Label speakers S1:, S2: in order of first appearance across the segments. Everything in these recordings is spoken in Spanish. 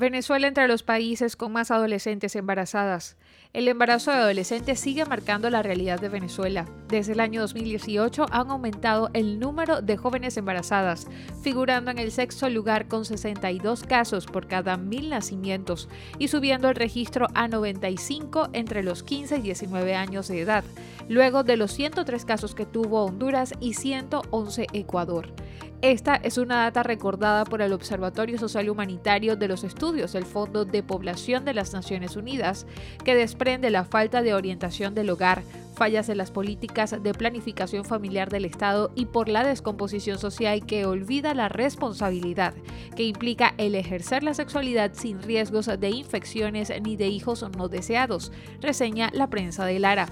S1: Venezuela entre los países con más adolescentes embarazadas. El embarazo de adolescentes sigue marcando la realidad de Venezuela. Desde el año 2018 han aumentado el número de jóvenes embarazadas, figurando en el sexto lugar con 62 casos por cada mil nacimientos y subiendo el registro a 95 entre los 15 y 19 años de edad, luego de los 103 casos que tuvo Honduras y 111 Ecuador. Esta es una data recordada por el Observatorio Social Humanitario de los Estudios del Fondo de Población de las Naciones Unidas, que desprende la falta de orientación del hogar, fallas en las políticas de planificación familiar del Estado y por la descomposición social que olvida la responsabilidad que implica el ejercer la sexualidad sin riesgos de infecciones ni de hijos no deseados, reseña la prensa de Lara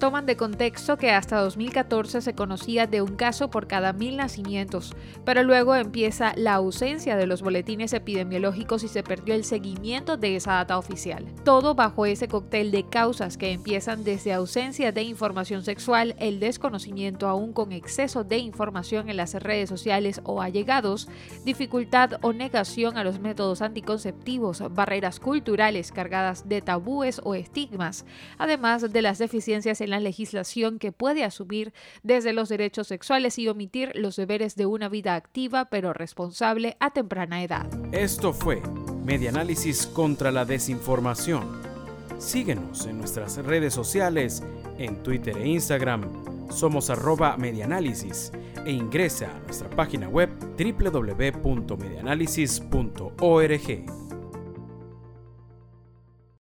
S1: toman de contexto que hasta 2014 se conocía de un caso por cada mil nacimientos, pero luego empieza la ausencia de los boletines epidemiológicos y se perdió el seguimiento de esa data oficial. Todo bajo ese cóctel de causas que empiezan desde ausencia de información sexual, el desconocimiento aún con exceso de información en las redes sociales o allegados, dificultad o negación a los métodos anticonceptivos, barreras culturales cargadas de tabúes o estigmas, además de las deficiencias la legislación que puede asumir desde los derechos sexuales y omitir los deberes de una vida activa pero responsable a temprana edad.
S2: Esto fue Medianálisis contra la Desinformación. Síguenos en nuestras redes sociales, en Twitter e Instagram. Somos arroba medianálisis e ingresa a nuestra página web www.medianálisis.org.